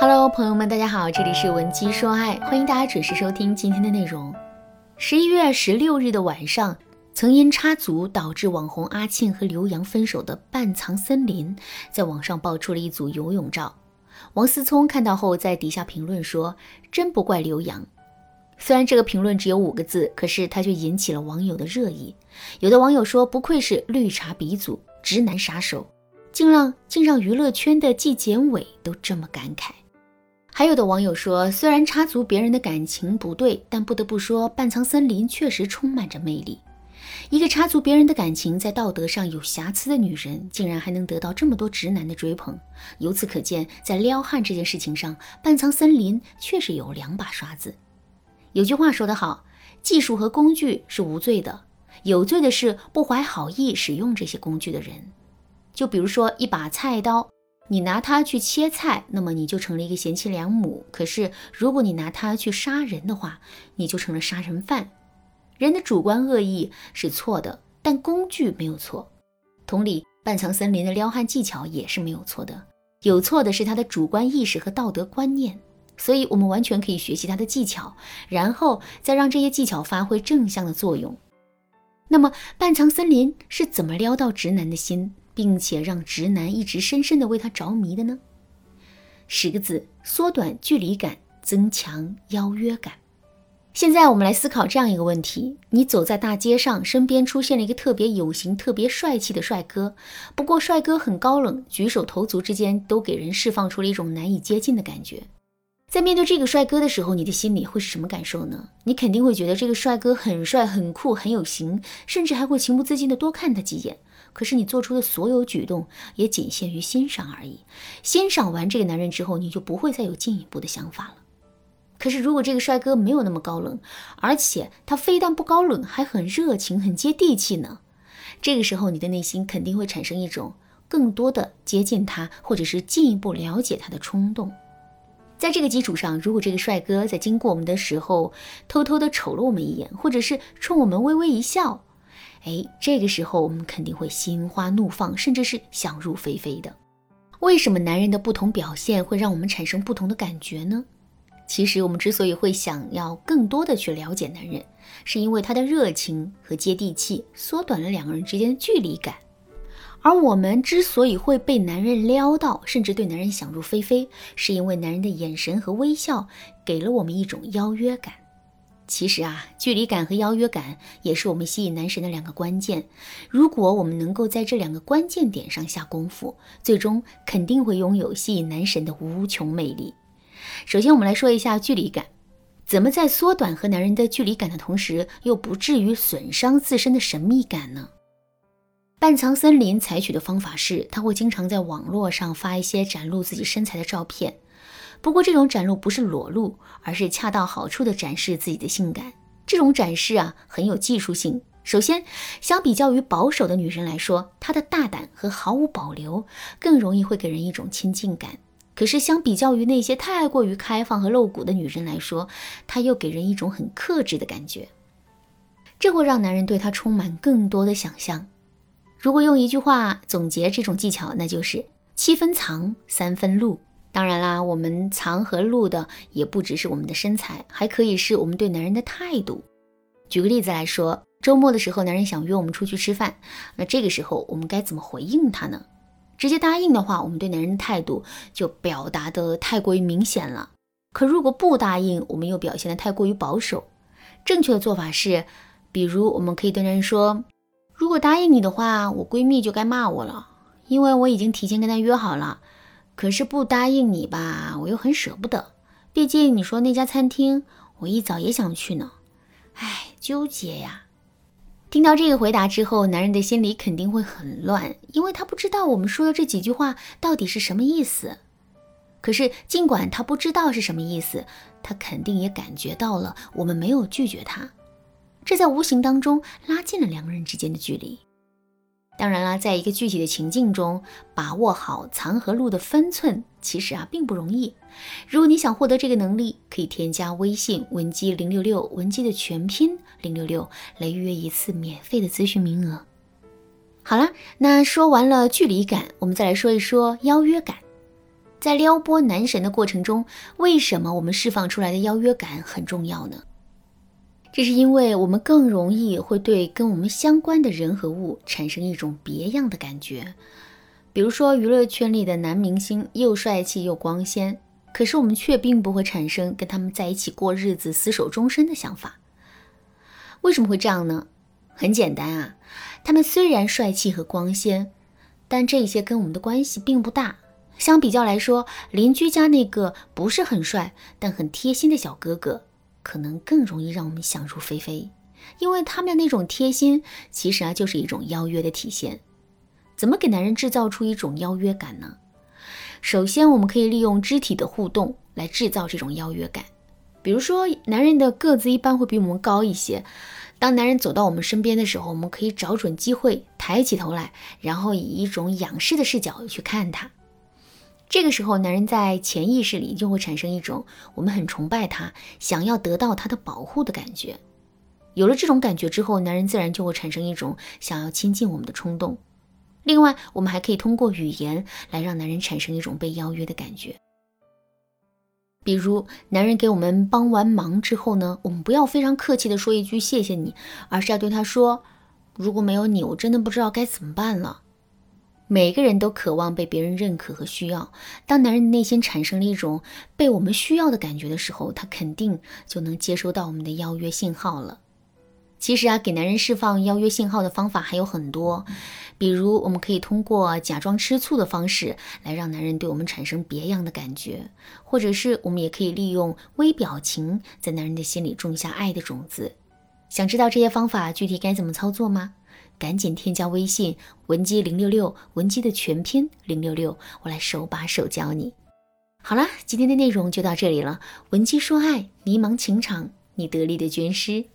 Hello，朋友们，大家好，这里是文姬说爱，欢迎大家准时收听今天的内容。十一月十六日的晚上，曾因插足导致网红阿庆和刘洋分手的半藏森林，在网上爆出了一组游泳照。王思聪看到后，在底下评论说：“真不怪刘洋。”虽然这个评论只有五个字，可是他却引起了网友的热议。有的网友说：“不愧是绿茶鼻祖，直男杀手，竟让竟让娱乐圈的纪检委都这么感慨。”还有的网友说，虽然插足别人的感情不对，但不得不说，半藏森林确实充满着魅力。一个插足别人的感情，在道德上有瑕疵的女人，竟然还能得到这么多直男的追捧。由此可见，在撩汉这件事情上，半藏森林确实有两把刷子。有句话说得好，技术和工具是无罪的，有罪的是不怀好意使用这些工具的人。就比如说一把菜刀。你拿它去切菜，那么你就成了一个贤妻良母。可是，如果你拿它去杀人的话，你就成了杀人犯。人的主观恶意是错的，但工具没有错。同理，半藏森林的撩汉技巧也是没有错的，有错的是他的主观意识和道德观念。所以，我们完全可以学习他的技巧，然后再让这些技巧发挥正向的作用。那么，半藏森林是怎么撩到直男的心？并且让直男一直深深的为他着迷的呢？十个字：缩短距离感，增强邀约感。现在我们来思考这样一个问题：你走在大街上，身边出现了一个特别有型、特别帅气的帅哥，不过帅哥很高冷，举手投足之间都给人释放出了一种难以接近的感觉。在面对这个帅哥的时候，你的心里会是什么感受呢？你肯定会觉得这个帅哥很帅、很酷、很有型，甚至还会情不自禁的多看他几眼。可是你做出的所有举动也仅限于欣赏而已。欣赏完这个男人之后，你就不会再有进一步的想法了。可是如果这个帅哥没有那么高冷，而且他非但不高冷，还很热情、很接地气呢？这个时候，你的内心肯定会产生一种更多的接近他，或者是进一步了解他的冲动。在这个基础上，如果这个帅哥在经过我们的时候偷偷的瞅了我们一眼，或者是冲我们微微一笑，哎，这个时候我们肯定会心花怒放，甚至是想入非非的。为什么男人的不同表现会让我们产生不同的感觉呢？其实我们之所以会想要更多的去了解男人，是因为他的热情和接地气，缩短了两个人之间的距离感。而我们之所以会被男人撩到，甚至对男人想入非非，是因为男人的眼神和微笑给了我们一种邀约感。其实啊，距离感和邀约感也是我们吸引男神的两个关键。如果我们能够在这两个关键点上下功夫，最终肯定会拥有吸引男神的无穷魅力。首先，我们来说一下距离感，怎么在缩短和男人的距离感的同时，又不至于损伤自身的神秘感呢？半藏森林采取的方法是，他会经常在网络上发一些展露自己身材的照片。不过，这种展露不是裸露，而是恰到好处的展示自己的性感。这种展示啊，很有技术性。首先，相比较于保守的女人来说，她的大胆和毫无保留更容易会给人一种亲近感。可是，相比较于那些太过于开放和露骨的女人来说，她又给人一种很克制的感觉。这会让男人对她充满更多的想象。如果用一句话总结这种技巧，那就是七分藏，三分露。当然啦，我们藏和露的也不只是我们的身材，还可以是我们对男人的态度。举个例子来说，周末的时候，男人想约我们出去吃饭，那这个时候我们该怎么回应他呢？直接答应的话，我们对男人的态度就表达的太过于明显了。可如果不答应，我们又表现的太过于保守。正确的做法是，比如我们可以对男人说。如果答应你的话，我闺蜜就该骂我了，因为我已经提前跟她约好了。可是不答应你吧，我又很舍不得，毕竟你说那家餐厅，我一早也想去呢。唉，纠结呀。听到这个回答之后，男人的心里肯定会很乱，因为他不知道我们说的这几句话到底是什么意思。可是尽管他不知道是什么意思，他肯定也感觉到了我们没有拒绝他。这在无形当中拉近了两个人之间的距离。当然啦，在一个具体的情境中，把握好藏和露的分寸，其实啊并不容易。如果你想获得这个能力，可以添加微信文姬零六六，文姬的全拼零六六，来预约一次免费的咨询名额。好了，那说完了距离感，我们再来说一说邀约感。在撩拨男神的过程中，为什么我们释放出来的邀约感很重要呢？这是因为我们更容易会对跟我们相关的人和物产生一种别样的感觉。比如说，娱乐圈里的男明星又帅气又光鲜，可是我们却并不会产生跟他们在一起过日子、厮守终身的想法。为什么会这样呢？很简单啊，他们虽然帅气和光鲜，但这些跟我们的关系并不大。相比较来说，邻居家那个不是很帅但很贴心的小哥哥，可能更容易让我们想入非非，因为他们的那种贴心，其实啊就是一种邀约的体现。怎么给男人制造出一种邀约感呢？首先，我们可以利用肢体的互动来制造这种邀约感。比如说，男人的个子一般会比我们高一些，当男人走到我们身边的时候，我们可以找准机会抬起头来，然后以一种仰视的视角去看他。这个时候，男人在潜意识里就会产生一种我们很崇拜他，想要得到他的保护的感觉。有了这种感觉之后，男人自然就会产生一种想要亲近我们的冲动。另外，我们还可以通过语言来让男人产生一种被邀约的感觉。比如，男人给我们帮完忙之后呢，我们不要非常客气的说一句谢谢你，而是要对他说：“如果没有你，我真的不知道该怎么办了。”每个人都渴望被别人认可和需要。当男人内心产生了一种被我们需要的感觉的时候，他肯定就能接收到我们的邀约信号了。其实啊，给男人释放邀约信号的方法还有很多，比如我们可以通过假装吃醋的方式来让男人对我们产生别样的感觉，或者是我们也可以利用微表情在男人的心里种下爱的种子。想知道这些方法具体该怎么操作吗？赶紧添加微信文姬零六六，文姬的全拼零六六，我来手把手教你。好了，今天的内容就到这里了。文姬说爱，迷茫情场，你得力的军师。